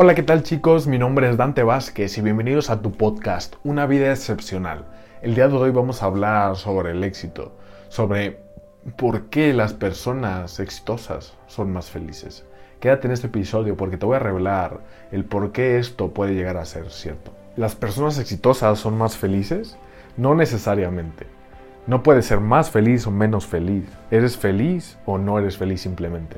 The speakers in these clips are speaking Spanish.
Hola, ¿qué tal chicos? Mi nombre es Dante Vázquez y bienvenidos a tu podcast, Una vida excepcional. El día de hoy vamos a hablar sobre el éxito, sobre por qué las personas exitosas son más felices. Quédate en este episodio porque te voy a revelar el por qué esto puede llegar a ser cierto. ¿Las personas exitosas son más felices? No necesariamente. No puedes ser más feliz o menos feliz. Eres feliz o no eres feliz simplemente.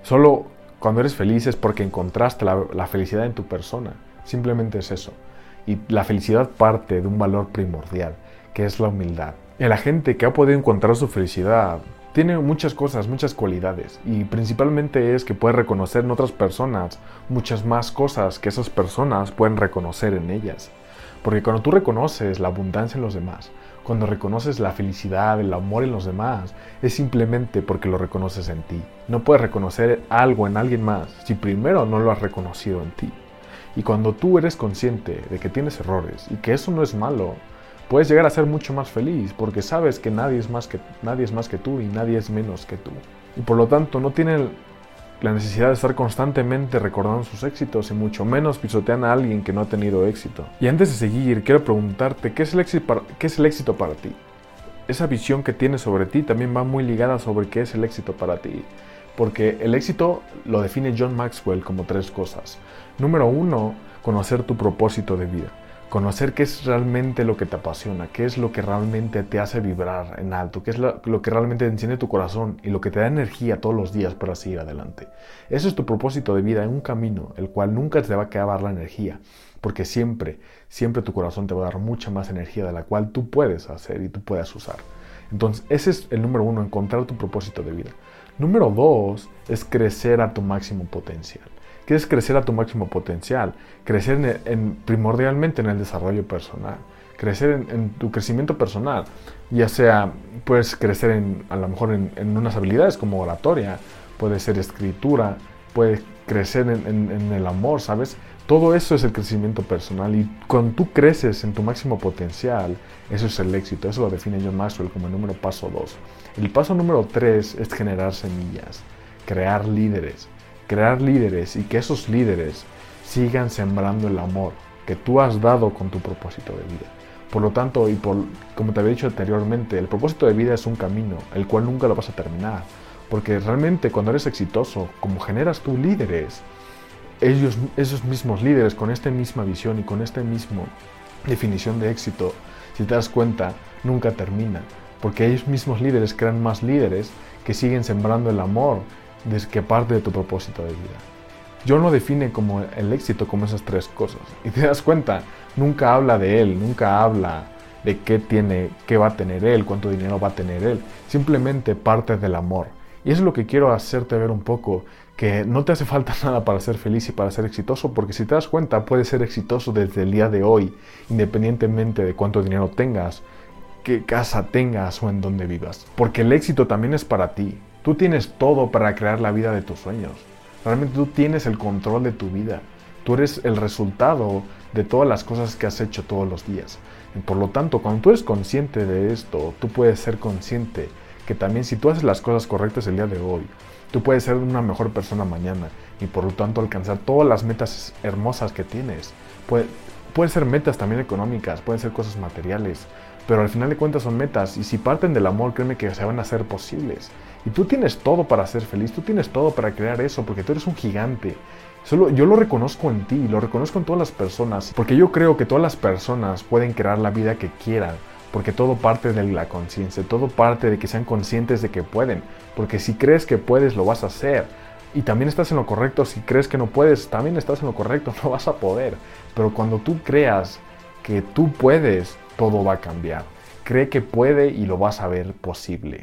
Solo cuando eres feliz es porque encontraste la, felicidad en tu persona. Simplemente es eso. Y la felicidad parte de un valor primordial, que es la humildad. Y la gente que ha podido encontrar su felicidad tiene muchas cosas, muchas cualidades. Y principalmente es que puede reconocer en otras personas muchas más cosas que esas personas pueden reconocer en ellas. Porque cuando tú reconoces la abundancia en los demás, cuando reconoces la felicidad, el amor en los demás, es simplemente porque lo reconoces en ti. No puedes reconocer algo en alguien más si primero no lo has reconocido en ti. Y cuando tú eres consciente de que tienes errores y que eso no es malo, puedes llegar a ser mucho más feliz porque sabes que nadie es más que, nadie es más que tú y nadie es menos que tú. Y por lo tanto no tiene la necesidad de estar constantemente recordando sus éxitos y mucho menos pisotean a alguien que no ha tenido éxito. Y antes de seguir, quiero preguntarte, ¿qué es el éxito para, qué es el éxito para ti? Esa visión que tienes sobre ti también va muy ligada sobre qué es el éxito para ti. Porque el éxito lo define John Maxwell como tres cosas. Número uno, conocer tu propósito de vida conocer qué es realmente lo que te apasiona, qué es lo que realmente te hace vibrar en alto, qué es lo, que realmente enciende tu corazón y lo que te da energía todos los días para seguir adelante. Ese es tu propósito de vida en un camino, el cual nunca te va a acabar la energía, porque siempre, siempre tu corazón te va a dar mucha más energía de la cual tú puedes hacer y tú puedes usar. Entonces, ese es el número uno, encontrar tu propósito de vida. Número dos es crecer a tu máximo potencial. Quieres crecer a tu máximo potencial, crecer en, primordialmente en el desarrollo personal, crecer en, tu crecimiento personal, ya sea puedes crecer en, a lo mejor en, unas habilidades como oratoria, puede ser escritura, puedes crecer en, el amor, ¿sabes? Todo eso es el crecimiento personal y cuando tú creces en tu máximo potencial, eso es el éxito, eso lo define John Maxwell como el número paso 2. El paso número 3 es generar semillas, crear líderes crear líderes y que esos líderes sigan sembrando el amor que tú has dado con tu propósito de vida. Por lo tanto, y por, como te había dicho anteriormente, el propósito de vida es un camino, el cual nunca lo vas a terminar. Porque realmente cuando eres exitoso, como generas tú líderes, ellos, esos mismos líderes con esta misma visión y con esta misma definición de éxito, si te das cuenta, nunca termina. Porque ellos mismos líderes crean más líderes que siguen sembrando el amor de parte de tu propósito de vida. Yo no define como el éxito como esas tres cosas. Y te das cuenta, nunca habla de él, nunca habla de qué tiene, qué va a tener él, cuánto dinero va a tener él. Simplemente parte del amor. Y es lo que quiero hacerte ver un poco, que no te hace falta nada para ser feliz y para ser exitoso, porque si te das cuenta, puedes ser exitoso desde el día de hoy, independientemente de cuánto dinero tengas, qué casa tengas o en dónde vivas. Porque el éxito también es para ti. Tú tienes todo para crear la vida de tus sueños. Realmente tú tienes el control de tu vida. Tú eres el resultado de todas las cosas que has hecho todos los días. Por lo tanto, cuando tú eres consciente de esto, tú puedes ser consciente que también si tú haces las cosas correctas el día de hoy, tú puedes ser una mejor persona mañana y por lo tanto alcanzar todas las metas hermosas que tienes. Puede, pueden ser metas también económicas, pueden ser cosas materiales, pero al final de cuentas son metas y si parten del amor, créeme que se van a hacer posibles. Y tú tienes todo para ser feliz, tú tienes todo para crear eso, porque tú eres un gigante. Solo yo lo reconozco en ti, lo reconozco en todas las personas, porque yo creo que todas las personas pueden crear la vida que quieran, porque todo parte de la conciencia, todo parte de que sean conscientes de que pueden, porque si crees que puedes, lo vas a hacer. Y también estás en lo correcto, si crees que no puedes, también estás en lo correcto, no vas a poder. Pero cuando tú creas que tú puedes, todo va a cambiar. Cree que puede y lo vas a ver posible.